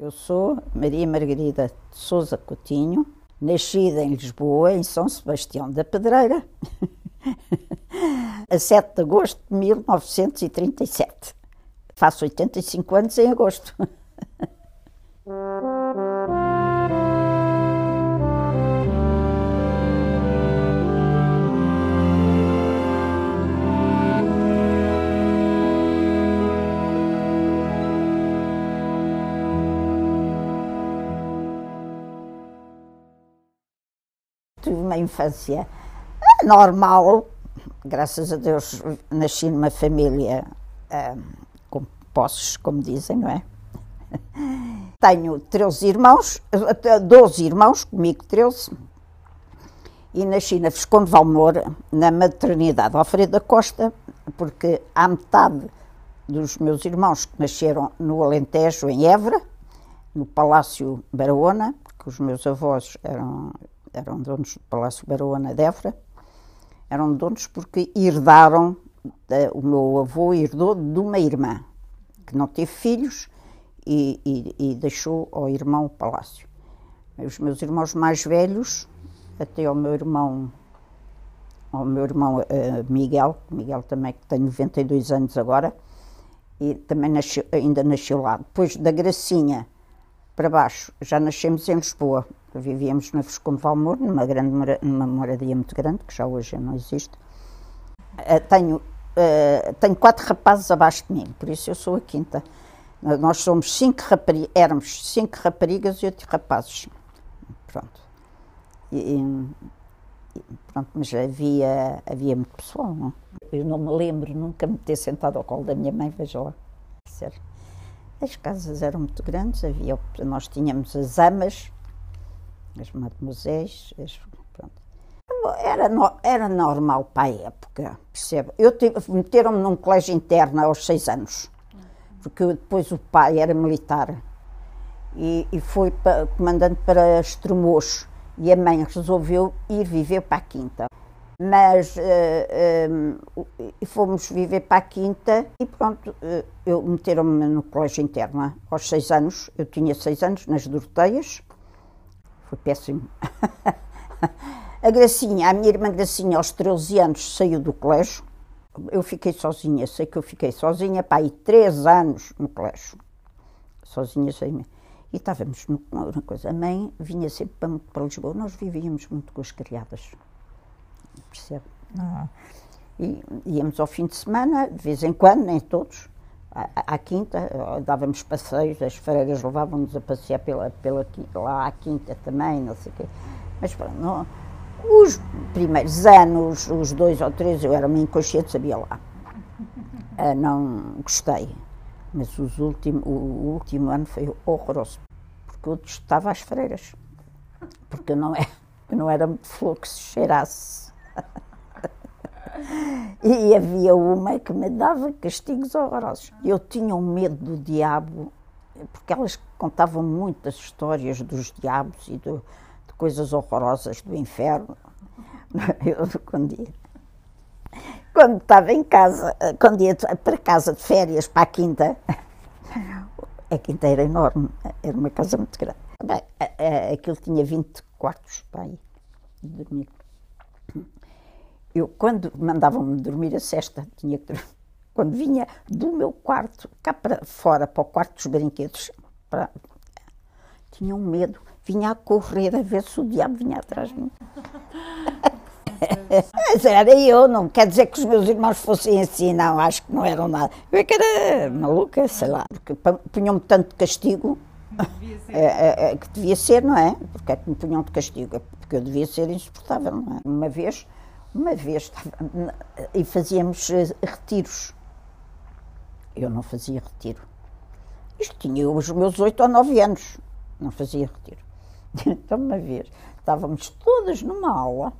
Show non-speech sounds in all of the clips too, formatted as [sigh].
Eu sou Maria Margarida de Souza Coutinho, nascida em Lisboa, em São Sebastião da Pedreira, [laughs] a 7 de agosto de 1937. Faço 85 anos em agosto. [laughs] infância normal, graças a Deus nasci numa família um, com posses, como dizem, não é? [laughs] Tenho 13 irmãos, 12 irmãos, comigo 13, e nasci na Visconde Valmor, na maternidade Alfredo da Costa, porque há metade dos meus irmãos que nasceram no Alentejo, em Évora, no Palácio Barahona, porque os meus avós eram eram donos do Palácio Barona de Évora, eram donos porque herdaram, eh, o meu avô herdou de uma irmã, que não teve filhos e, e, e deixou ao irmão o palácio. Os meus irmãos mais velhos, até ao meu irmão, ao meu irmão uh, Miguel, Miguel também que tem 92 anos agora, e também nasceu, ainda nasceu lá. Depois da Gracinha para baixo, já nascemos em Lisboa, Vivíamos na Visconde Valmor, numa, grande, numa moradia muito grande, que já hoje não existe. Uh, tenho, uh, tenho quatro rapazes abaixo de mim, por isso eu sou a quinta. Nós somos cinco raparigas, éramos cinco raparigas e oito rapazes. Pronto. E, e, pronto, mas havia, havia muito pessoal, não? Eu não me lembro nunca me ter sentado ao colo da minha mãe, veja lá. As casas eram muito grandes, havia, nós tínhamos as amas, as mademoiselles, as, pronto. Era, no, era normal para a época, percebe? Eu meteram-me num colégio interno aos seis anos, porque depois o pai era militar e, e foi para, comandante para Estremoz e a mãe resolveu ir viver para a Quinta. Mas uh, fomos viver para a Quinta e pronto, uh, eu meteram-me no colégio interno aos seis anos, eu tinha seis anos, nas Doroteias, foi péssimo. [laughs] a Gracinha, a minha irmã Gracinha, aos 13 anos, saiu do colégio. Eu fiquei sozinha, sei que eu fiquei sozinha, para aí três anos no colégio. Sozinha, sem E estávamos numa coisa. A mãe vinha sempre para, para Lisboa. Nós vivíamos muito com as criadas. Percebe? Ah. E íamos ao fim de semana, de vez em quando, nem todos à, à quinta, dávamos passeios, as freiras levavam-nos a passear pela, pela, lá à quinta também, não sei o quê. Mas pronto, não, os primeiros anos, os dois ou três, eu era uma inconsciente, sabia lá. Uh, não gostei. Mas os último, o último ano foi horroroso, porque eu estava às freiras. Porque eu não, é, não era muito flor que se cheirasse. [laughs] E havia uma que me dava castigos horrorosos. Eu tinha um medo do diabo, porque elas contavam muitas histórias dos diabos e do, de coisas horrorosas do inferno. [laughs] Eu, quando ia, quando estava em casa, quando ia para casa de férias, para a quinta, [laughs] a quinta era enorme, era uma casa muito grande. Bem, aquilo tinha 20 quartos para aí, dormir. Eu, quando mandavam-me dormir a cesta, tinha que quando vinha do meu quarto, cá para fora, para o quarto dos brinquedos, para, tinha um medo, vinha a correr a ver se o diabo vinha atrás de mim. [laughs] Mas era eu, não quer dizer que os meus irmãos fossem assim, não, acho que não eram nada. Eu é que era maluca, sei lá, porque punham-me tanto de castigo, [laughs] é, é, é, que devia ser, não é? Porque é que me punham de castigo? Porque eu devia ser insuportável, não é? Uma vez uma vez e fazíamos eh, retiros. Eu não fazia retiro. Isto tinha os meus oito ou nove anos. Não fazia retiro. [laughs] Então, uma vez, estávamos todas numa aula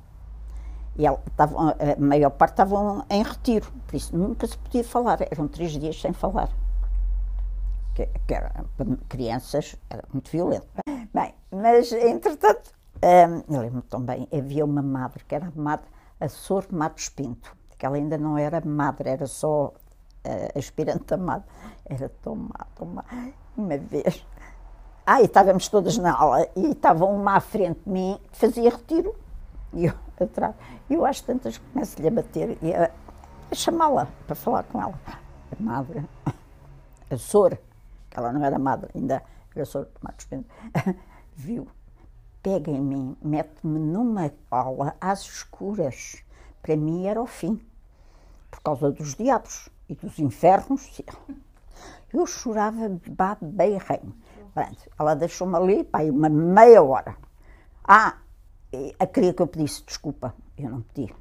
e ela, estava, a maior parte estavam em retiro, por isso nunca se podia falar. Eram três dias sem falar. Que, que era, para crianças era muito violento. Bem, mas entretanto, hum, eu lembro-me também, havia uma madre, que era a madre a Sor Matos Pinto, que ela ainda não era madre, era só uh, aspirante a madre. Era tão má, tão má. Uma vez Ah, e estávamos todas na aula e estava uma à frente de mim que fazia retiro. E eu [laughs] atrás. E eu às tantas começo-lhe a bater e a, a chamá-la para falar com ela. A madre, a Sor, que ela não era madre, ainda era Sor Matos Bento, [laughs] viu, pega em mim, mete-me numa aula às escuras. Para mim era o fim, por causa dos diabos e dos infernos. Eu chorava reino. Ela deixou-me ali, pá, uma meia hora. Ah, a queria que eu pedisse desculpa. Eu não pedi.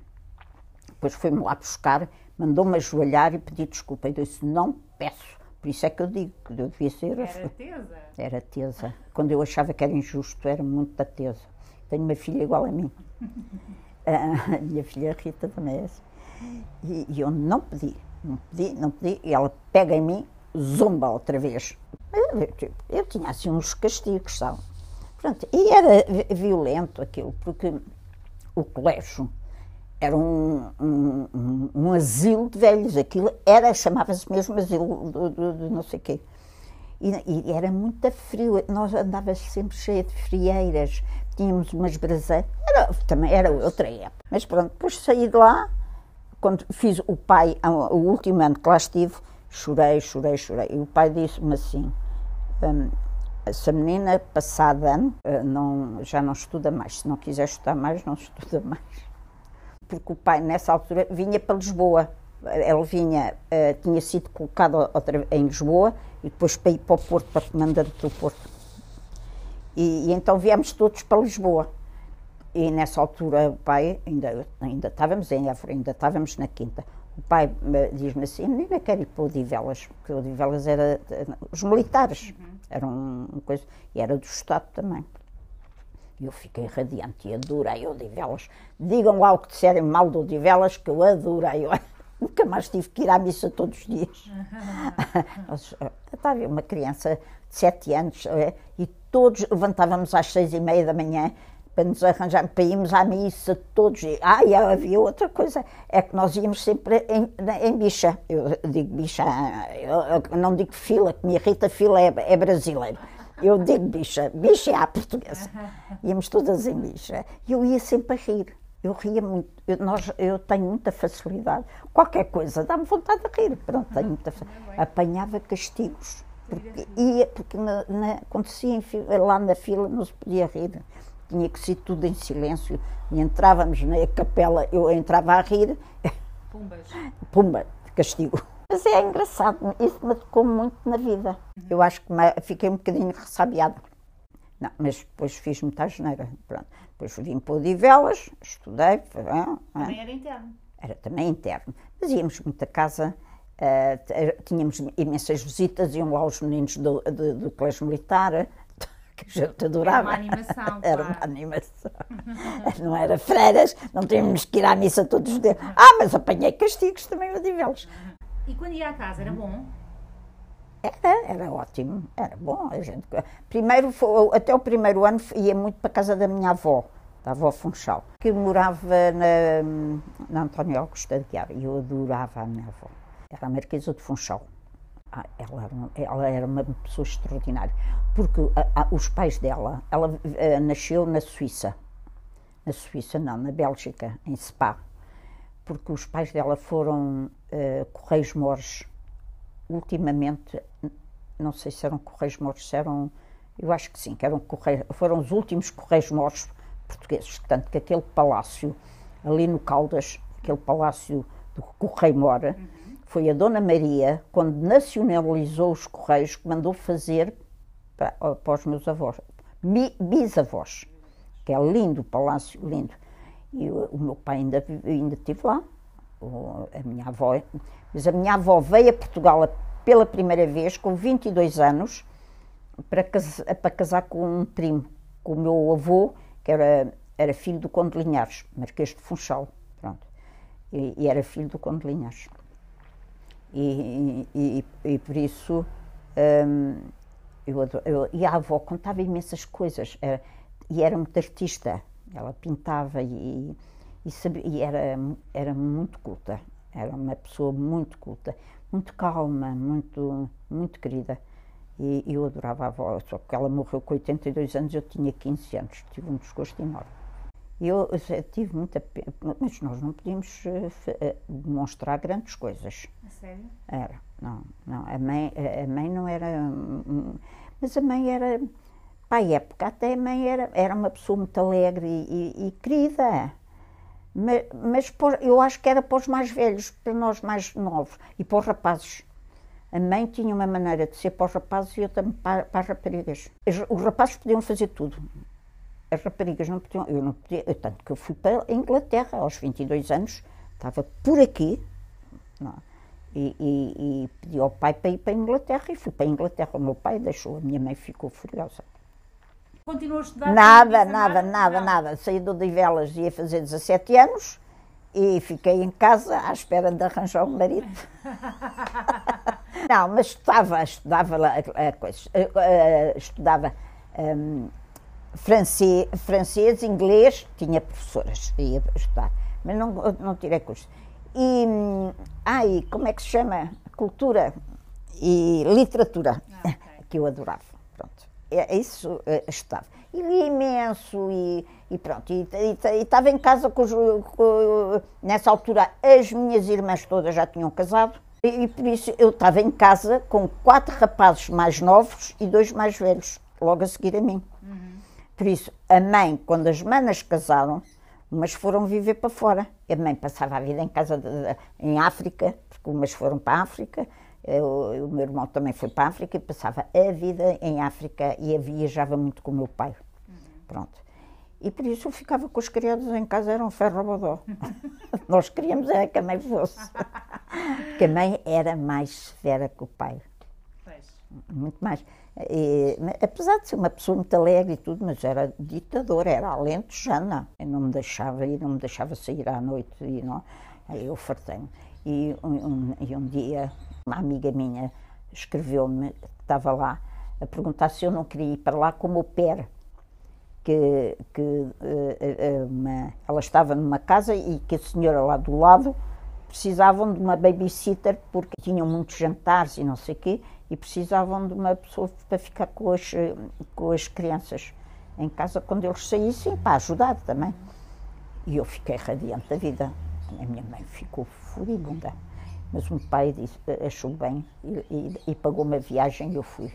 Depois foi-me lá buscar, mandou-me ajoelhar e pedi desculpa. Eu disse: Não peço. Por isso é que eu digo que eu devia ser. Era tesa? Era tesa. Quando eu achava que era injusto, era muito da tesa. Tenho uma filha igual a mim. [laughs] a minha filha Rita também é assim. E, e eu não pedi, não pedi, não pedi. E ela pega em mim, zomba outra vez. Eu, eu, eu tinha assim uns castigos, sabe? Pronto, e era violento aquilo, porque o colégio era um, um, um, um asilo de velhos, aquilo era, chamava-se mesmo asilo de, não sei quê. E, e, era muito frio, nós andávamos sempre cheia de frieiras, tínhamos umas braseiras, era, também era outra época. Mas pronto, depois saí de lá, quando fiz o pai, o último ano que lá estive, chorei, chorei, chorei. E o pai disse-me assim, hum, essa menina, passado ano, eh, não, já não estuda mais. Se não quiser estudar mais, não estuda mais. Porque o pai, nessa altura, vinha para Lisboa. Ele vinha, uh, tinha sido colocado outra, em Lisboa e depois para ir para o Porto, para comandante do Porto. E, e, então viemos todos para Lisboa. E nessa altura o pai, ainda, ainda estávamos em Évora, ainda estávamos na Quinta. O pai diz-me assim, a menina quer ir para o Odivelas, porque o Odivelas era os militares. Uhum. Era um, coisa. E era do Estado também. E eu fiquei radiante e adorei Odivelas. Digam lá o que disserem mal do Odivelas, que eu adorei. [laughs] Eu nunca mais tive que ir à missa todos os dias. [laughs] Estava uma criança de sete anos é, e todos levantávamos às seis e meia da manhã para nos arranjar, para irmos à missa todos. Ah, e havia outra coisa, é que nós íamos sempre em, em bicha. Eu digo bicha, eu não digo fila, que me irrita, fila é, é brasileiro. Eu digo bicha, bicha é a portuguesa. [laughs] Íamos todas em bicha. E eu ia sempre a rir. Eu ria muito. Eu, nós, eu tenho muita facilidade. Qualquer coisa dá-me vontade de rir. Pronto, tenho muita Apanhava castigos. Porque, ia, porque na, na, acontecia lá na fila não se podia rir tinha que ser tudo em silêncio. E entrávamos na capela, eu entrava a rir. Pumbas. Pumba, castigo. Mas é engraçado, isso me tocou muito na vida. Eu acho que fiquei um bocadinho ressabiada. Não, mas depois fiz muita asneira. Pronto. Depois vim para o Divelas, estudei. Ah, também era interno. Era também interno. Mas íamos muito a casa, uh, tínhamos imensas visitas, iam lá os meninos do, do, do colégio militar, [laughs] que a gente adorava. Era uma animação. [laughs] Era uma animação. [laughs] não era freiras, não tínhamos que ir à missa todos os dias. Ah, mas apanhei castigos também a Divelos. E quando ia à casa, era bom? Era, era ótimo, era bom. A gente, primeiro, até o primeiro ano ia muito para a casa da minha avó, da avó Funchal, que morava na, na António Augusto de Guiar, e eu adorava a minha avó. Era a Marquesa de Funchal. Ah, ela, era uma, ela, era uma, pessoa extraordinária, porque a, a, os pais dela, ela a, nasceu na Suíça, na Suíça não, na Bélgica, em Spa, porque os pais dela foram uh, Correios Mores, ultimamente, não sei se eram Correios Mores, se eram, eu acho que sim, que eram Correios, foram os últimos Correios Mores portugueses, portanto que aquele palácio ali no Caldas, aquele palácio do Correio Mora, uhum. foi a Dona Maria, quando nacionalizou os Correios, que mandou fazer para, para os meus avós, bisavós, que é lindo, o palácio lindo. E o, o meu pai ainda, ainda esteve lá, a minha avó. Mas a minha avó veio a Portugal pela primeira vez, com 22 anos, para, casar, para casar com um primo, com o meu avô, que era, era filho do Conde de Linhares, Marquês de Funchal, pronto. E, e era filho do Conde de Linhares. E, e, e por isso. Um, eu, eu, e a avó contava imensas coisas. Era, e era muito artista. Ela pintava e, e, sabia, e era, era muito culta. Era uma pessoa muito culta, muito calma, muito, muito querida. E eu adorava a avó, só que ela morreu com 82 anos, eu tinha 15 anos, tive um desgosto enorme. Eu eh, tive muita pena, mas nós não podíamos eh, eh, demonstrar grandes coisas. A sério? Era, não, não. A mãe, a mãe não era. hum, Mas a mãe era. Para a época, até a mãe era, era uma pessoa muito alegre e, e- e querida. Mas, mas para- eu acho que era para os mais velhos, para nós mais novos e para os rapazes. A mãe tinha uma maneira de ser para os rapazes e eu também para, para as raparigas. As- Os rapazes podiam fazer tudo. As raparigas não podiam. Eu não podia. eu- Tanto que eu fui para a Inglaterra aos 22 anos, estava por aqui, não. E, e, e pedi ao pai para ir para a Inglaterra e fui para a Inglaterra. O meu pai deixou, a minha mãe ficou furiosa. Continuou a estudar? Nada, nada, nada, nada. Saí do Odivelas e ia fazer 17 anos e fiquei em casa à espera de arranjar um marido. [laughs] Não, mas estudava, estudava eh, coisas, eh, eh, estudava hum, francês, francês, inglês, tinha professoras, ia estudar, mas não, não tirei curso. E, ai, como é que se chama? Cultura e literatura, Ah, ok. que eu adorava, pronto. É, isso eh, estudava. E li imenso e, e pronto, e e- estava em casa com, os, com- nessa altura as minhas irmãs todas já tinham casado e, e por isso eu estava em casa com quatro rapazes mais novos e dois mais velhos, logo a seguir a mim. Por isso, a mãe, quando as manas casaram, umas foram viver para fora. A mãe passava a vida em casa, de- de- em África, porque umas foram para a África, eu- o meu irmão também foi para a África e passava a vida em África e viajava muito com o meu pai. Pronto. E por isso eu ficava com os criados em casa, era um ferro bodó. [laughs] Nós queríamos era que a mãe fosse. Porque a mãe era mais severa que o pai Pois. muito mais. E, apesar de ser uma pessoa muito alegre e tudo, mas era ditadora, era alentejana. Eu não me deixava ir, não me deixava sair à noite e não. Aí eu fartei-me. E um, um- e um dia, uma amiga minha escreveu-me, estava lá, a perguntar se eu não queria ir para lá como o pé que, que eh, uma- ela estava numa casa e que a senhora lá do lado precisavam de uma babysitter porque tinham muitos jantares e não sei o quê e precisavam de uma pessoa para ficar com as, com as crianças em casa quando eles saíssem para ajudar também. E eu fiquei radiante da vida. A minha mãe ficou furibunda. Mas o meu pai disse, achou bem e, e- e pagou-me a viagem e eu fui.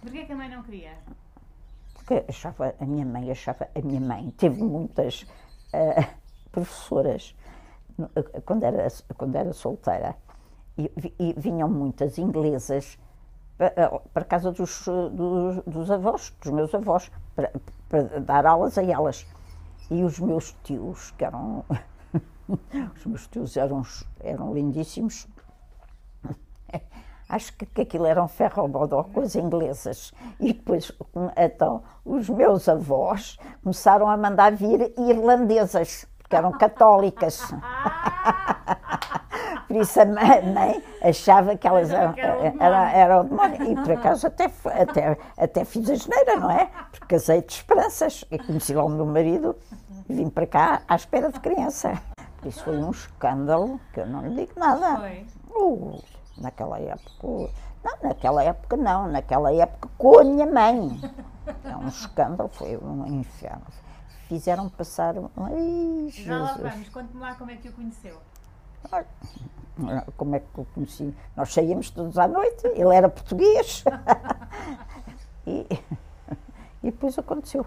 Porquê que a mãe não queria? Porque achava, a minha mãe achava, a minha mãe teve muitas eh, professoras eh, quando era, quando era solteira e, e vinham muitas inglesas para, eh, para casa dos, eh, dos, dos avós, dos meus avós, para, para dar aulas a elas. E os meus tios, que eram. [laughs] os meus tios eram, eram lindíssimos, [laughs] Acho que, que aquilo era um ferro-bodó com as inglesas. E depois, então, os meus avós começaram a mandar vir irlandesas, porque eram católicas. [laughs] Por isso a mãe, achava que elas eram, Achava que era o demónio. E por acaso até, até, até fiz a geneira, não é? Porque casei de esperanças. E conheci lá o meu marido e vim para cá à espera de criança. Isso foi um escândalo que eu não lhe digo nada. Foi. Uh, naquela época. uh, Não, naquela época não, naquela época com a minha mãe. [laughs] É um escândalo, foi um inferno. Fizeram passar. Ai, Já lá Jesus. vamos. Conte-me lá como é que o conheceu. Como é que eu conheci? Nós saíamos todos à noite, ele era português. [laughs] e, e depois aconteceu.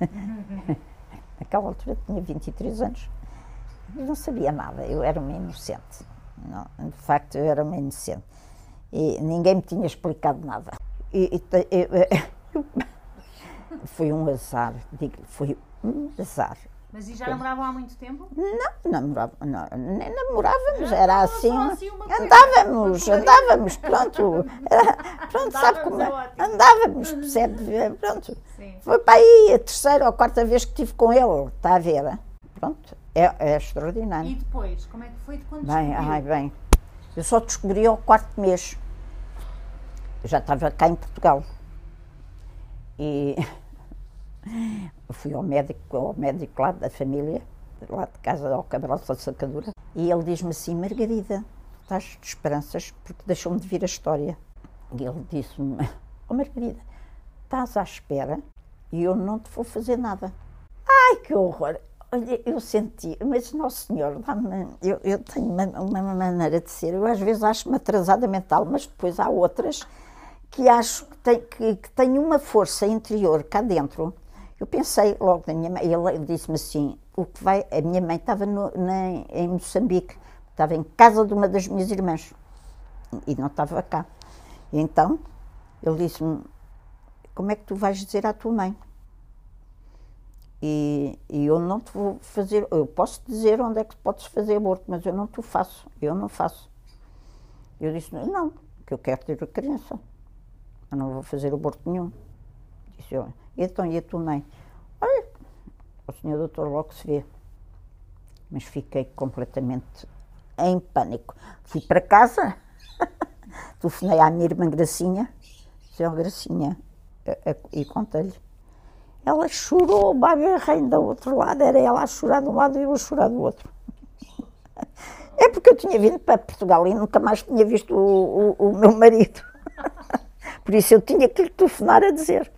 [laughs] Naquela altura tinha 23 anos. Eu não sabia nada, eu era uma inocente. Não, de facto, eu era uma inocente. E ninguém me tinha explicado nada. E, e eu- [laughs] foi um azar, digo, foi um azar. Mas e já namoravam há muito tempo? Não, namorava, não, nem namorávamos, era assim. assim andávamos, andávamos, pronto. [laughs] Era- pronto, sabe Andávamos, como é. Andávamos, percebe? Pronto. Sim. Foi para aí a terceira ou quarta vez que estive com ele, está a ver? Pronto, é, é extraordinário. E depois, como é que foi de quando Bem, descobriu? ai, bem. Eu só descobri ao quarto mês. Eu já estava cá em Portugal. E [laughs] fui ao médico, ao médico lá da família, lá de casa, ao Cabral da Sacadura, e ele diz-me assim, Margarida, estás de esperanças porque deixou-me de vir a história. E ele disse-me, [laughs] oh Margarida, estás à espera e eu não te vou fazer nada. Ai, que horror! Olha, eu senti, mas Nosso Senhor, eu, eu tenho uma, uma maneira de ser, eu às vezes acho-me atrasada mental, mas depois há outras que acho que tem, que, que tem uma força interior cá dentro. Eu pensei logo na minha mãe, ele disse-me assim, o que vai, a minha mãe estava no- na- em Moçambique, estava em casa de uma das minhas irmãs e não estava cá. E então ele disse-me, como é que tu vais dizer à tua mãe? E, e eu não te vou fazer, eu posso dizer onde é que podes fazer aborto, mas eu não te faço, eu não faço. Eu disse, não, que eu quero ter a criança, eu não vou fazer aborto nenhum. Disse eu, então, e tua mãe? Olha, o senhor doutor logo se vê. Mas fiquei completamente em pânico. Fui para casa, [laughs] telefonei à minha irmã Gracinha, disse, Gracinha, e contei-lhe. Ela chorou, baberrem do outro lado, era ela a chorar de um lado e eu a chorar do outro. É porque eu tinha vindo para Portugal e nunca mais tinha visto o, o- o meu marido. [laughs] Por isso eu tinha que lhe telefonar a dizer.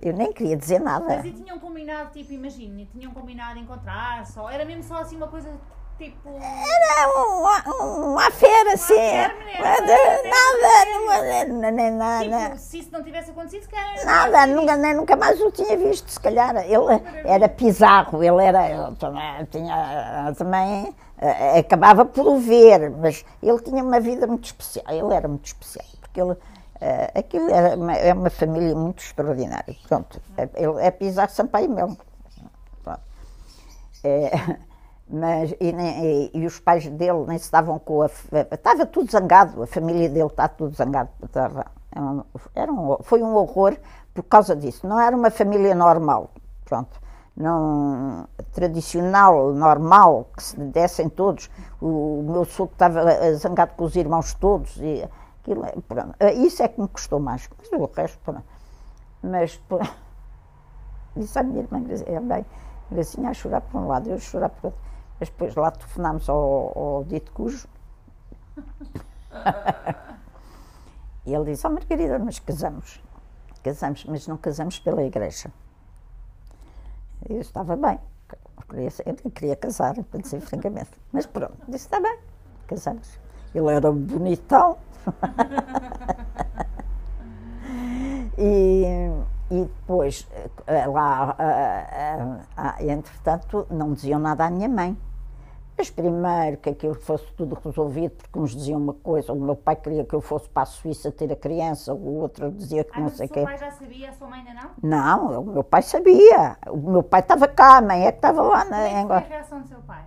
Eu nem queria dizer nada. Mas e tinham combinado, tipo, imagine, tinham combinado encontrar só, era mesmo só assim uma coisa, tipo... Era uma, uma feira, assim. feira, menina, Nada, nada, nem nada. Tipo, se isso não tivesse acontecido, se calhar... Nada, nunca, nem, nunca mais o tinha visto, se calhar. Ele era pizarro, ele era. Ele também, tinha, também eh, acabava por o ver, mas ele tinha uma vida muito especial. Ele era muito especial, porque ele. eh, aquilo era uma, é uma família muito extraordinária. Pronto, é- ele é Pizarro Sampaio Melo. Pronto. É, mas, e, e- e os pais dele nem se davam com a. Estava tudo zangado, a família dele está tudo zangado. Estava, um- era um- foi um horror por causa disso. Não era uma família normal, pronto. Não, tradicional, normal, que se dessem todos. O, o meu sogro estava eh, zangado com os irmãos todos. E aquilo, é- pronto. Eh, Isso é que me custou mais. Mas o resto, pronto. Mas. pô, [laughs] Disse à minha irmã, Gracinha, bem, Gracinha a chorar por um lado, eu a chorar por outro. Mas depois lá telefonámos ao, ao dito cujo. [laughs] e ele disse, oh Margarida, mas casamos. Casamos, mas não casamos pela igreja. Eu estava bem. Eu queria, eu queria casar, para dizer francamente. Mas pronto, disse, está bem, casamos. Ele era bonitão. [laughs] E, e depois, eh, lá, ah, ah, ah, entretanto, não diziam nada à minha mãe. Mas primeiro que aquilo fosse tudo resolvido, porque uns diziam uma coisa, o meu pai queria que eu fosse para a Suíça ter a criança, o outro dizia que Ah, não o sei o seu quê. pai já sabia, a sua mãe ainda não? Não, o meu pai sabia. O meu pai estava cá, a mãe é que estava lá Como na é que foi a Angola. reação do seu pai?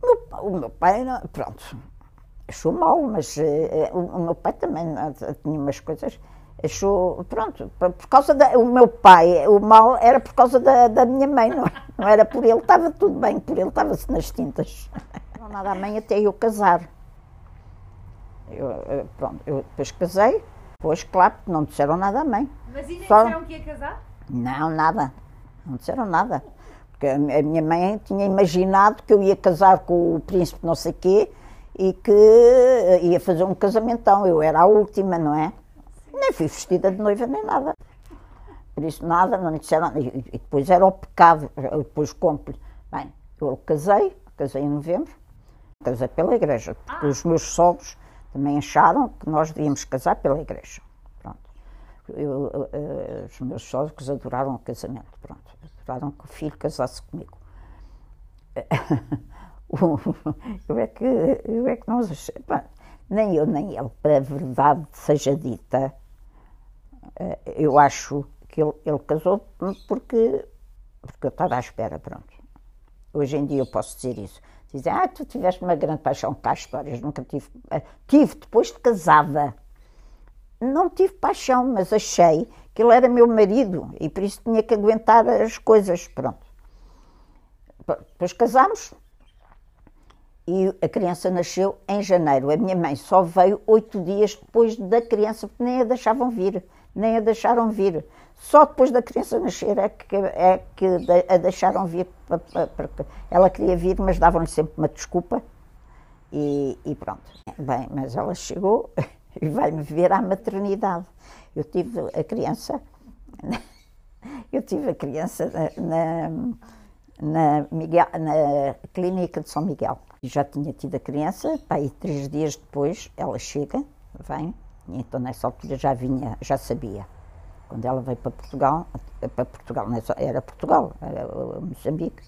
O meu, o meu pai, não- pronto, achou mal, mas eh, o, o meu pai também tinha umas coisas, achou, pronto, por, causa da, o meu pai, o mal era por causa da, da minha mãe, não, não era por ele, estava tudo bem, por ele estava-se nas tintas. Não nada à mãe até eu casar. Eu, eh, pronto, eu depois casei, depois, claro, não disseram nada à mãe. Mas ainda Só- disseram que ia casar? Não, nada. Não disseram nada. Porque a a minha mãe tinha imaginado que eu ia casar com o príncipe não sei quê e que eh, ia fazer um casamentão. Eu era a última, não é? Nem fui vestida de noiva nem nada. Por isso nada, não me disseram. E, e depois era o pecado, eu depois compro. Bem, eu casei, casei em novembro, casei pela igreja, porque os meus sogros também acharam que nós devíamos casar pela igreja. Pronto. Eu, eh, os meus sogros adoraram o casamento, pronto. Adoraram que o filho casasse comigo. [laughs] Eu é que, eu é que não pá, nem eu nem ele, para a verdade seja dita, eu acho que ele, ele casou porque, porque eu estava à espera, pronto. Hoje em dia eu posso dizer isso. Dizem, ah, tu tiveste uma grande paixão, cá histórias, nunca tive. eh, Tive depois de casada. Não tive paixão, mas achei que ele era meu marido e por isso tinha que aguentar as coisas, pronto. Depois casámos e a criança nasceu em janeiro. A minha mãe só veio oito dias depois da criança, porque nem a deixavam vir, nem a deixaram vir. Só depois da criança nascer é que, é que a deixaram vir. ela queria vir, mas davam-lhe sempre uma desculpa e, e pronto. Bem, mas ela chegou [laughs] e vai-me ver à maternidade. Eu tive a criança, [laughs] eu tive a criança na, na, Miguel, na clínica de São Miguel. Já tinha tido a criança, aí três dias depois ela chega, vem, e então nessa altura já vinha, já sabia. Quando ela veio para Portugal, para Portugal, era Portugal, era Moçambique,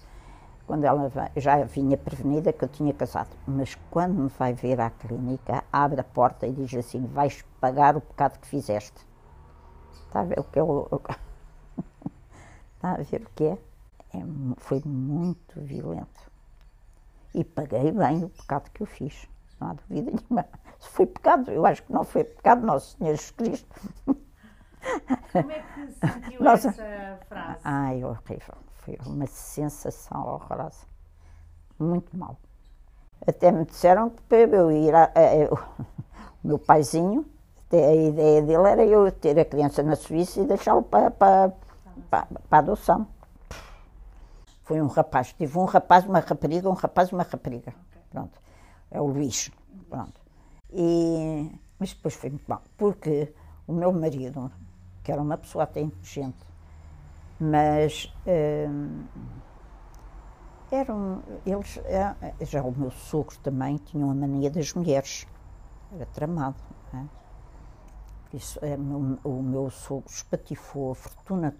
quando ela já vinha prevenida que eu tinha casado. Mas quando me vai ver à clínica, abre a porta e diz assim: vais pagar o pecado que fizeste. Está a ver o que eu. [laughs] Está a ver o que é? é? Foi muito violento. E paguei bem o pecado que eu fiz. Não há dúvida nenhuma. Se foi pecado, eu acho que não foi pecado, Nosso Senhor Jesus Cristo. Como é que se sentiu [laughs] Nossa. essa frase? Ai, horrível. Foi uma sensação horrorosa. Muito mal. Até me disseram que para eu ir a, a, o [laughs] meu paizinho, a ideia dele era eu ter a criança na Suíça e deixá-lo para, para, para, para a adoção. Foi um rapaz, tive um rapaz, uma rapariga, um rapaz uma rapariga. Pronto. É o Luís. Pronto. E, mas depois foi muito mal, porque o meu marido, que era uma pessoa até inteligente, mas hum, eram eles é, já o meu sogro também tinha uma mania das mulheres era tramado é? Por isso é, o, o meu sogro espatifou a fortuna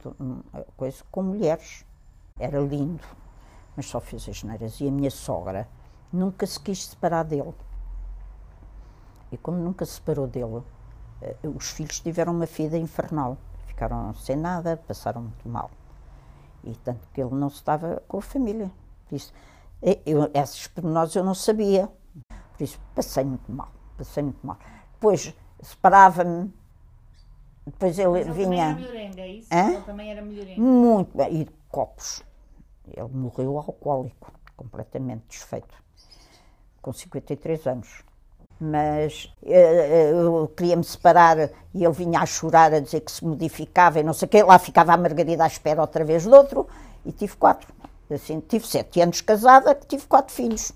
coisa com mulheres era lindo mas só fez as neiras e a minha sogra nunca se quis separar dele e como nunca se separou dele eh, os filhos tiveram uma vida infernal ficaram sem nada, passaram muito mal. E tanto que ele não estava com a família. Por isso, eu, esses pormenores eu não sabia. Por isso, passei muito mal, passei muito mal. Depois, separava-me, depois ele, ele vinha... Também era é isso? Hã? Ele também era melhorenga. Muito bem, e copos. Ele morreu alcoólico, completamente desfeito, com 53 anos mas eh, eu queria me separar e ele vinha a chorar, a dizer que se modificava e não sei o quê. Lá ficava a Margarida à espera outra vez do outro e tive quatro. Assim, tive sete anos casada, tive quatro filhos.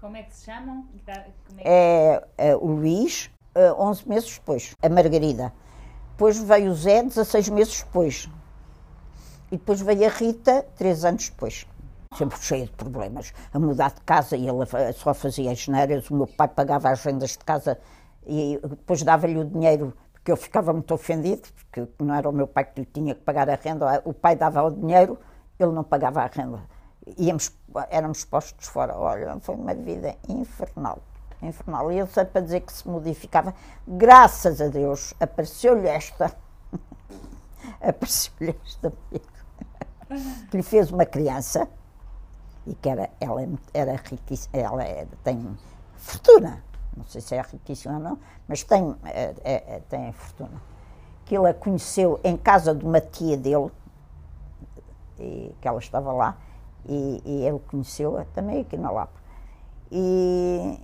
Como é que se chamam? É, que... é, é o Luís, uh, 11 meses depois, a Margarida. Depois veio o Zé, 16 meses depois. E depois veio a Rita, três anos depois sempre cheia de problemas, a mudar de casa e ele só fazia as neiras, o meu pai pagava as rendas de casa e depois dava-lhe o dinheiro, porque eu ficava muito ofendido, porque não era o meu pai que lhe tinha que pagar a renda, o pai dava o dinheiro, ele não pagava a renda. Íamos, éramos postos fora, olha, foi uma vida infernal, infernal. E ele sempre para dizer que se modificava, graças a Deus, apareceu-lhe esta, [laughs] apareceu-lhe esta que lhe fez uma criança, e que era, ela era riquíssima, ela era, tem fortuna, não sei se é riquíssima ou não, mas tem, é, é, tem fortuna. Que ele a conheceu em casa de uma tia dele, e, que ela estava lá, e, e ele conheceu-a também aqui na Lapa. E,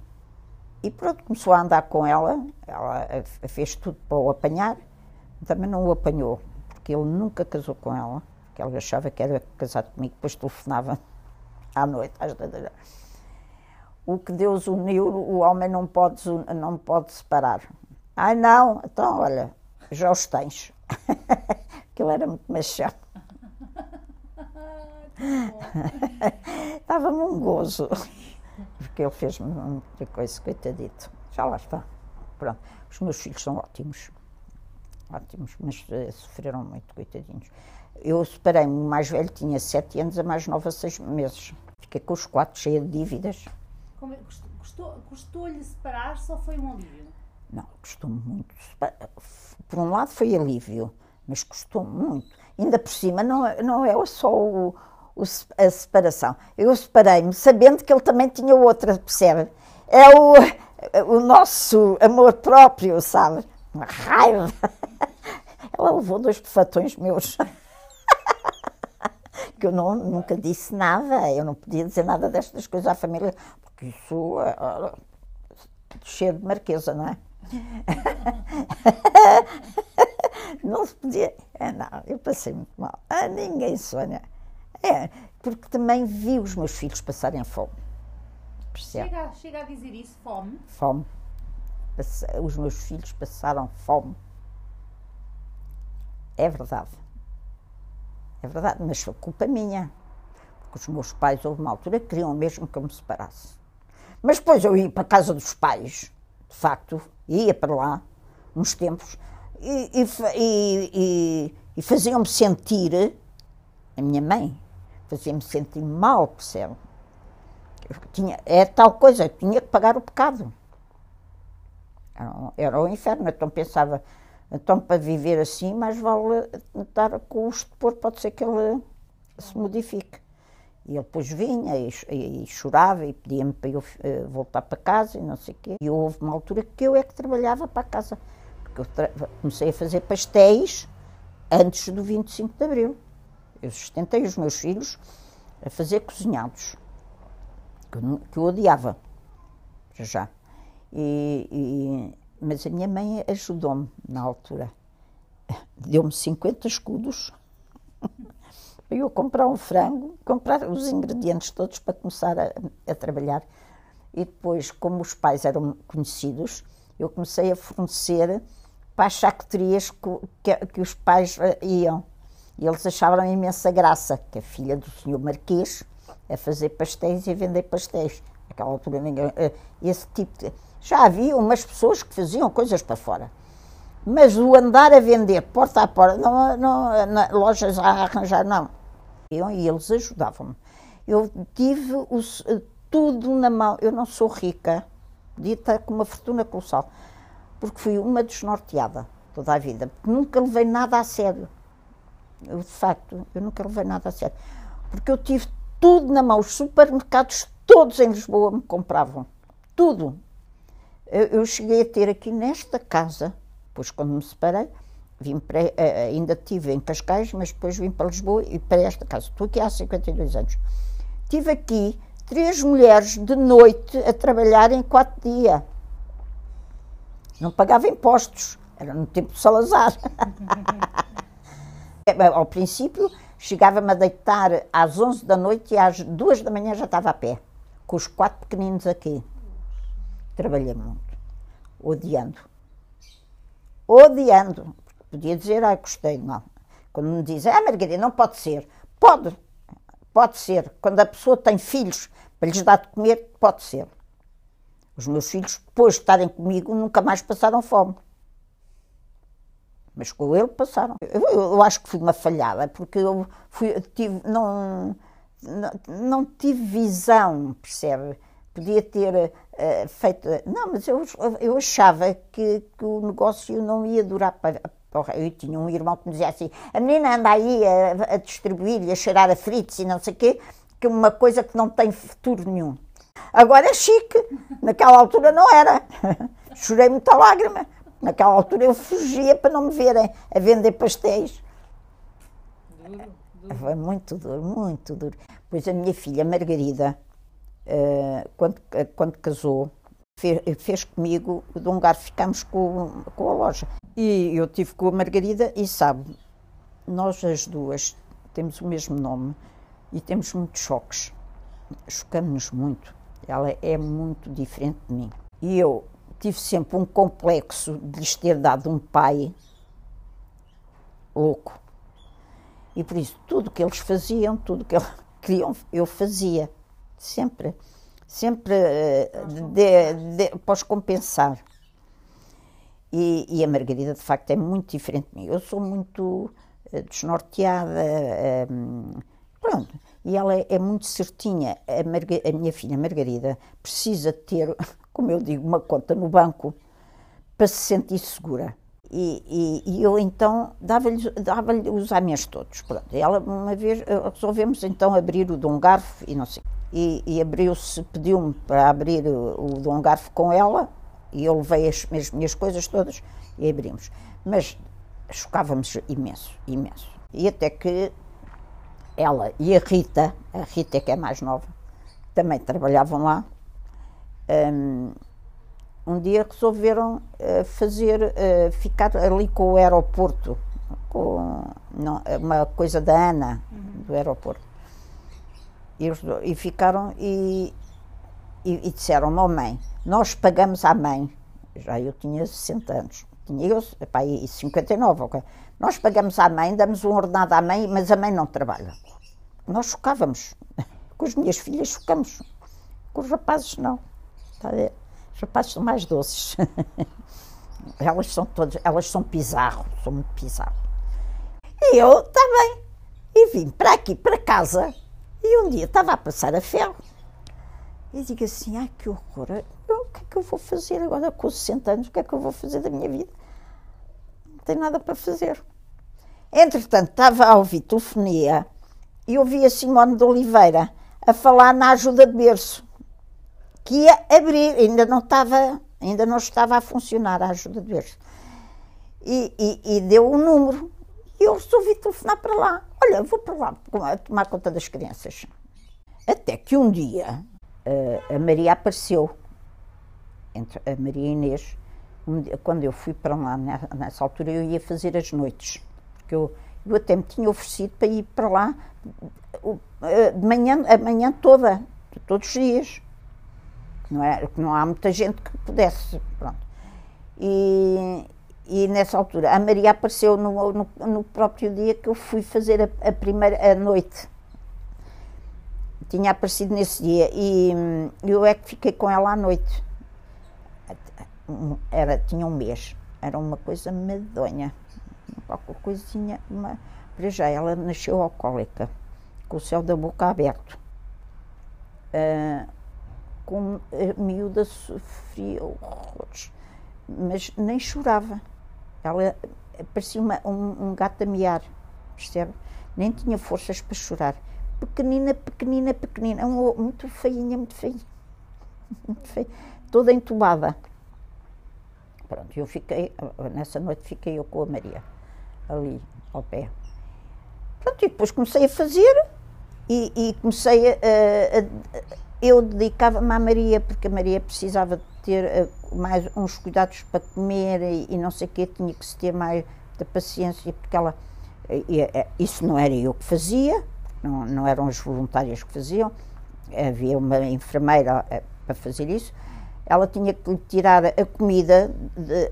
e pronto, começou a andar com ela, ela fez tudo para o apanhar, também não o apanhou, porque ele nunca casou com ela, porque ela achava que era casado comigo, depois telefonava à noite, às O que Deus uniu, o homem não pode, não pode separar. Ai não, então olha, já os tens. [laughs] Aquilo era muito machão. Estava-me [laughs] um gozo, porque ele fez-me muita coisa, coitadito. Já lá está. Pronto. Os meus filhos são ótimos. Ótimos, mas uh, sofreram muito, coitadinhos. Eu separei-me, o mais velho tinha sete anos, a mais nova seis meses. Fiquei com os quatro, cheia de dívidas. Como é, Custou-lhe separar, só foi um alívio? Não, custou muito. Por um lado foi alívio, mas custou muito. Ainda por cima, não, é, não é só o, o, a separação. Eu separei-me sabendo que ele também tinha outra, percebe? É o, o nosso amor próprio, sabe? Uma raiva. [laughs] Ela levou dois bufatões meus que eu não, nunca disse nada, eu não podia dizer nada destas coisas à família, porque isso é, é cheio de marquesa, não é? [laughs] não se podia. É, não, eu passei muito mal. Ah, ninguém sonha. É, porque também vi os meus filhos passarem fome. Chega, chega a dizer isso, fome? Fome. os meus filhos passaram fome. É verdade. É verdade, mas foi culpa minha. Porque os meus pais, houve uma altura, queriam mesmo que eu me separasse. Mas depois eu ia para a casa dos pais, de facto, ia para lá, uns tempos, e, e, e, e faziam-me sentir, a minha mãe, fazia-me sentir mal, percebe? Eu tinha, é tal coisa, eu tinha que pagar o pecado. Era, era o inferno, então pensava, então para viver assim, mais vale estar com o estupor, pode ser que ele se modifique. E ele depois vinha e, e, e chorava e pedia-me para eu uh, voltar para casa e não sei o quê. E houve uma altura que eu é que trabalhava para casa. Porque eu comecei a fazer pastéis antes do 25 de Abril. Eu sustentei os meus filhos a fazer cozinhados, que eu, que eu odiava, já. E, e, mas a minha mãe ajudou-me na altura. Deu-me 50 escudos [laughs] eu comprar um frango, comprar os ingredientes todos para começar a, a trabalhar. E depois, como os pais eram conhecidos, eu comecei a fornecer para as charcuterias que, que, que, os pais eh, iam. E eles achavam imensa graça, que a filha do senhor Marquês a fazer pastéis e a vender pastéis. Naquela altura, ninguém, eh, esse tipo de... Já havia umas pessoas que faziam coisas para fora. Mas o andar a vender porta a porta, não, não, na, lojas a arranjar, não e eles ajudavam-me. Eu tive tudo na mão. Eu não sou rica, estar com uma fortuna colossal, porque fui uma desnorteada toda a vida. Nunca levei nada a sério. Eu, de facto, eu nunca levei nada a sério. Porque eu tive tudo na mão. Os supermercados todos em Lisboa me compravam. Tudo. Eu, cheguei a ter aqui nesta casa, depois quando me separei, Vim para, eh, ainda estive em Cascais, mas depois vim para Lisboa e para esta casa. Estou aqui há 52 anos. Tive aqui três mulheres de noite a trabalhar em quatro dias. Não pagava impostos. Era no tempo de Salazar. [laughs] Ao princípio, chegava-me a deitar às 11 da noite e às 2 da manhã já estava a pé, com os quatro pequeninos aqui. Trabalhei muito, odiando. Odiando. Podia dizer, ai, gostei, não. Quando me dizem, ah, Margarida, não pode ser. Pode, pode ser. Quando a pessoa tem filhos para lhes dar de comer, pode ser. Os meus filhos, depois de estarem comigo, nunca mais passaram fome. Mas com ele passaram. Eu, eu acho que fui uma falhada, porque eu fui, tive, não, não, não tive visão, percebe? Podia ter uh, feito. Não, mas eu, eu achava que, que o negócio não ia durar para, eu tinha um irmão que me dizia assim: a menina anda aí a, a distribuir e a cheirar a fritos e não sei o quê, que é uma coisa que não tem futuro nenhum. Agora é chique, naquela altura não era. [laughs] Chorei muita lágrima. Naquela altura eu fugia para não me verem a vender pastéis. Duro, duro. Foi muito duro, muito duro. Pois a minha filha Margarida, uh, quando, quando casou, fez, fez comigo de um garfo, ficámos com, com a loja. E eu tive com a Margarida e sabe, nós as duas temos o mesmo nome e temos muitos choques. Chocamos-nos muito. Ela é muito diferente de mim. E eu tive sempre um complexo de lhes ter dado um pai louco. E por isso, tudo que eles faziam, tudo que eles [laughs] queriam, eu fazia. Sempre. Sempre uh, de, de, de, compensar. E, e, a Margarida, de facto, é muito diferente de mim. Eu sou muito uh, desnorteada, uh, pronto. E ela é, é muito certinha. A, Marga, a, minha filha Margarida precisa ter, [laughs] como eu digo, uma conta no banco para se sentir segura. E, e, e eu então dava-lhe dava os amens todos. Pronto. E ela, uma vez, eh, resolvemos então abrir o Dom Garfo e não sei. E, e abriu-se, pediu-me para abrir o, o Dom Garfo com ela e eu levei as, as minhas coisas todas e abrimos. Mas chocávamos imenso, imenso. E até que ela e a Rita, a Rita que é mais nova, também trabalhavam lá, um, um dia resolveram uh, fazer, uh, ficar ali com o aeroporto, com não, uma coisa da Ana, uhum. do aeroporto. E, e ficaram e, e, e disseram, oh mãe, nós pagamos à mãe já eu tinha 60 anos. Tinha eu, epá, e 59, ok. Nós pagamos à mãe, damos um ordenado à mãe, mas a mãe não trabalha. Nós chocávamos. [laughs] Com as minhas filhas chocamos. Com os rapazes não. Está a? Os rapazes são mais doces. [laughs] elas são todas, elas são pisarro, são muito pisarro. E eu também. E vim para aqui, para casa. E um dia estava a passar a ferro. E digo assim, ai que horror, eu, o que é que eu vou fazer agora com 60 anos? O que é que eu vou fazer da minha vida? Não tenho nada para fazer. Entretanto, estava a ouvir telefonia e ouvi a Simone de Oliveira a falar na ajuda de berço, que ia abrir, ainda não estava, ainda não estava a funcionar a ajuda de berço. E, e, e deu o um número. E eu resolvi telefonar para lá. Olha, vou para lá tomar conta das crianças. Até que um dia uh, a Maria apareceu, a Maria e Inês. Quando eu fui para lá, nessa altura, eu ia fazer as noites. Porque eu, eu até me tinha oferecido para ir para lá de manhã, a manhã toda, todos os dias. Não, é, não há muita gente que pudesse. Pronto. E, e nessa altura, a Maria apareceu no, no, no, próprio dia que eu fui fazer a, a primeira a noite. Tinha aparecido nesse dia e eu é que fiquei com ela à noite. Era, tinha um mês, era uma coisa medonha, qualquer coisinha, uma, para já ela nasceu alcoólica com o céu da boca aberto. Uh, com a miúda sofria horrores, mas nem chorava. Ela parecia uma, um, um, gato a miar, percebe? Nem tinha forças para chorar. Pequenina, pequenina, pequenina, muito feinha, muito feinha, [laughs] muito feia, toda entubada. Pronto, eu fiquei, nessa noite fiquei eu com a Maria, ali ao pé. Pronto, e depois comecei a fazer e, e comecei a, a, a eu dedicava-me à Maria, porque a Maria precisava de ter uh, mais uns cuidados para comer e, e, não sei o quê, tinha que se ter mais da paciência, porque ela, e, e, isso não era eu que fazia, não, não eram as voluntárias que faziam, havia uma enfermeira para fazer isso, ela tinha que lhe tirar a comida, de,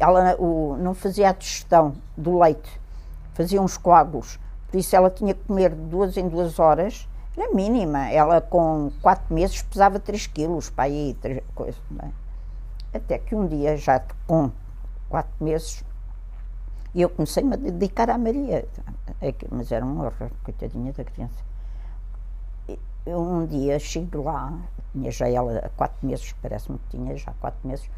ela o, não fazia a digestão do leite, fazia uns coágulos, por isso ela tinha que comer duas em duas horas, era mínima. Ela com quatro meses pesava 3 quilos, para aí, três, é? Até que um dia, já com quatro meses, eu comecei-me a dedicar à Maria. É mas era um horror, coitadinha da criança. Eu, um dia chego lá, tinha já ela há quatro meses, parece-me que tinha já quatro meses,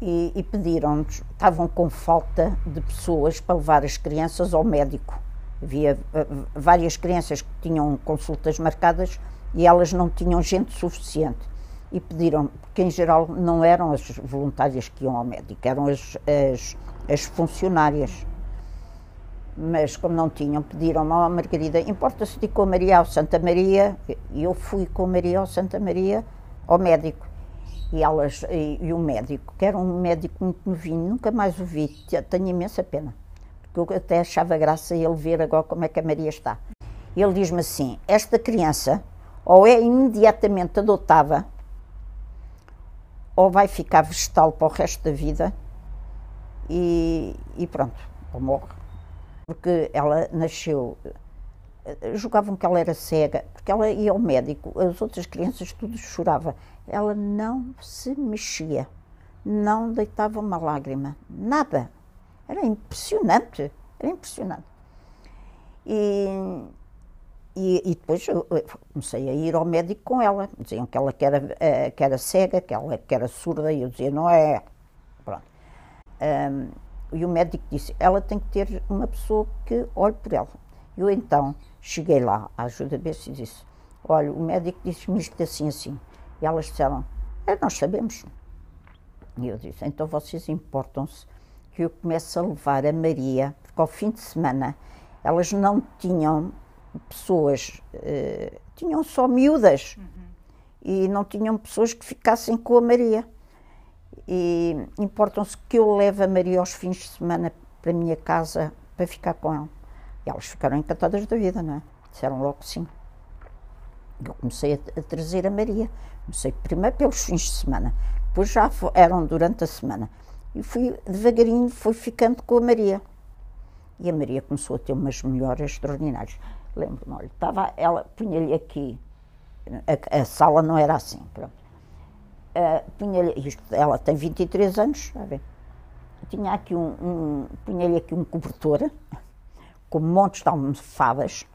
e, e pediram-nos, estavam com falta de pessoas para levar as crianças ao médico Havia eh, várias crianças que tinham consultas marcadas e elas não tinham gente suficiente. E pediram, porque em geral não eram as voluntárias que iam ao médico, eram as, as, as funcionárias. Mas como não tinham, pediram à Margarida, importa-se de com a Maria ao Santa Maria, e eu fui com a Maria ao Santa Maria, ao médico. E, elas, e, e o médico, que era um médico muito novinho, nunca mais o vi, tenho imensa pena que eu até achava graça ele ver agora como é que a Maria está. Ele diz-me assim: esta criança ou é imediatamente adotada, ou vai ficar vegetal para o resto da vida e, e pronto, ou morre. Porque ela nasceu, julgavam que ela era cega, porque ela ia ao médico, as outras crianças tudo chorava. Ela não se mexia, não deitava uma lágrima, nada. Era impressionante, era impressionante. E, e, e, depois comecei a ir ao médico com ela. Diziam que ela que era, eh, que era cega, que ela que era surda, e eu dizia, não é. Pronto. Um, e o médico disse, ela tem que ter uma pessoa que olhe por ela. Eu então cheguei lá, à ajuda de e disse, olha, o médico disse-me isto assim, assim. E elas disseram, é, nós sabemos. E eu disse, então vocês importam-se que eu começo a levar a Maria, porque ao fim de semana elas não tinham pessoas, uh, tinham só miúdas uhum. e não tinham pessoas que ficassem com a Maria. E importam-se que eu leve a Maria aos fins de semana para a minha casa para ficar com ela. E elas ficaram encantadas da vida, não é? Disseram logo sim. Eu comecei a, a trazer a Maria. Comecei primeiro pelos fins de semana. Depois já eram durante a semana. E fui, devagarinho, fui ficando com a Maria. E a Maria começou a ter umas melhoras extraordinárias. Lembro-me, olha, estava, ela punha-lhe aqui, a, a sala não era assim, pronto. Ah, punha-lhe, isto, ela tem 23 anos, ver? Tinha aqui um, um punha-lhe aqui um cobertor, com montes de almofadas,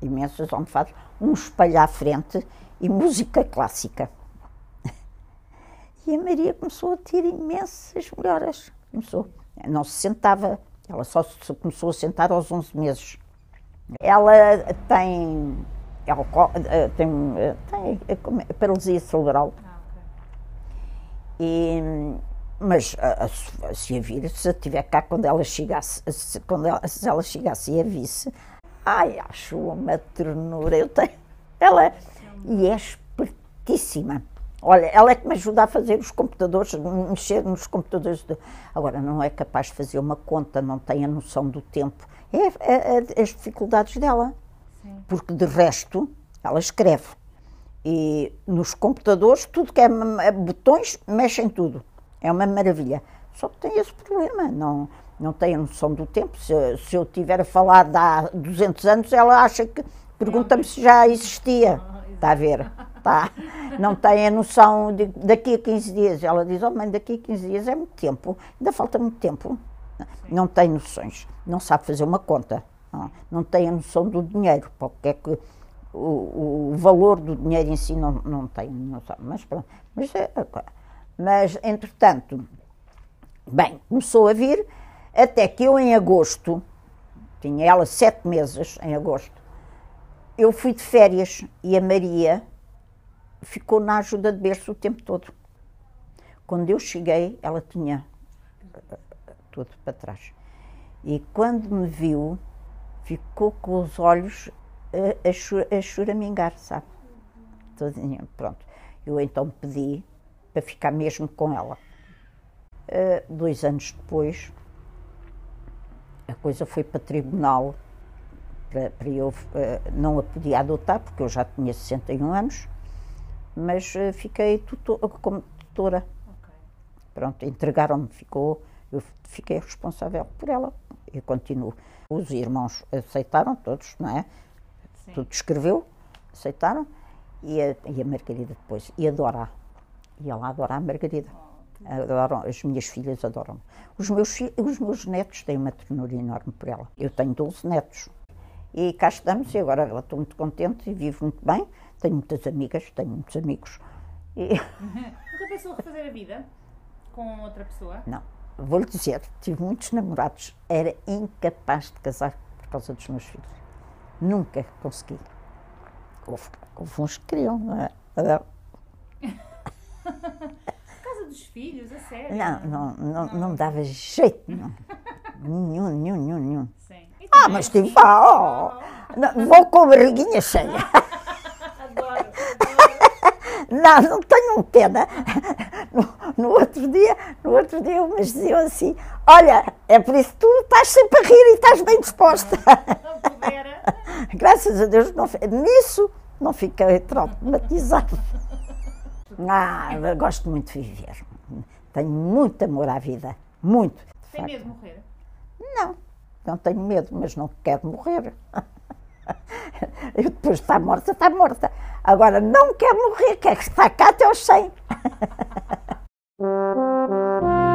imensas almofadas, um espelho à frente e música clássica. E a Maria começou a ter imensas melhoras. Começou. Não se sentava, ela só se começou a sentar aos 11 meses. Ela tem, ela eh, tem, eh, tem eh, como é, paralisia cerebral. Ah. E, mas a, a, se a vir, se eu estiver cá quando ela chegasse, se, quando ela, se ela chegasse e a visse, ai, acho uma ternura. Eu tenho, ela e é espertíssima. Olha, ela é que me ajuda a fazer os computadores, mexer nos computadores. de- agora, não é capaz de fazer uma conta, não tem a noção do tempo. É, é- é as dificuldades dela. Sim. Porque de resto, ela escreve. E nos computadores, tudo que é é botões, mexe em tudo. É uma maravilha. Só que tem esse problema, não, não tem a noção do tempo. Se, se eu estiver a falar de há 200 anos, ela acha que. Pergunta-me se já existia. Está a ver? Tá. Não tem a noção de daqui a 15 dias. Ela diz: Oh, mãe, daqui a 15 dias é muito tempo. Ainda falta muito tempo. Não tem noções. Não sabe fazer uma conta. Não, não tem a noção do dinheiro. Porque é que o, o valor do dinheiro em si não, não tem noção. Mas pronto. Mas, é, mas, entretanto, bem, começou a vir, até que eu em agosto, tinha ela sete meses em agosto, eu fui de férias e a Maria ficou na ajuda de berço o tempo todo. Quando eu cheguei, ela tinha eh, tudo para trás. E quando me viu, ficou com os olhos a, a, choramingar, sabe? Todinha, pronto. Eu então pedi para ficar mesmo com ela. Eh, dois anos depois, a coisa foi para tribunal, para, para eu, eh, não a podia adotar, porque eu já tinha 61 anos, mas eh, fiquei tutor, como tutora. Ok. Pronto, entregaram-me, ficou, eu fiquei responsável por ela e continuo. Os irmãos aceitaram todos, não é? Sim. Tudo escreveu, aceitaram, e a, e a Margarida depois, e adora. E ela adora a Margarida. Adoram, as minhas filhas adoram. Os meus, os meus netos têm uma ternura enorme por ela. Eu tenho 12 netos. E cá estamos, e agora ela estou muito contente e vivo muito bem. Tenho muitas amigas, tenho muitos amigos. E, [laughs] Nunca pensou refazer a vida com outra pessoa? Não, vou-lhe dizer, tive muitos namorados, era incapaz de casar por causa dos meus filhos. Nunca consegui. Houve, houve uns que queriam, não é? Por causa dos filhos, a sério? Não, não, não, não dava jeito nenhum. Nenhum, nenhum, nenhum, nenhum. Sim. Ah, mas tive, ah, oh, não, vou com a barriguinha cheia. [laughs] Não, não tenho pena. [laughs] No, no outro dia, no outro dia, umas diziam assim, olha, é por isso que tu estás sempre a rir e estás bem disposta. [laughs] Não pudera. [laughs] Graças a Deus, não, nisso não fiquei traumatizado. Ah, gosto muito de viver. Tenho muito amor à vida. Muito. Tem medo de morrer? Não, não tenho medo, mas não quero morrer. Eu depois de estar morta, está morta. Agora não quero morrer, quero estar cá até aos 100. [laughs]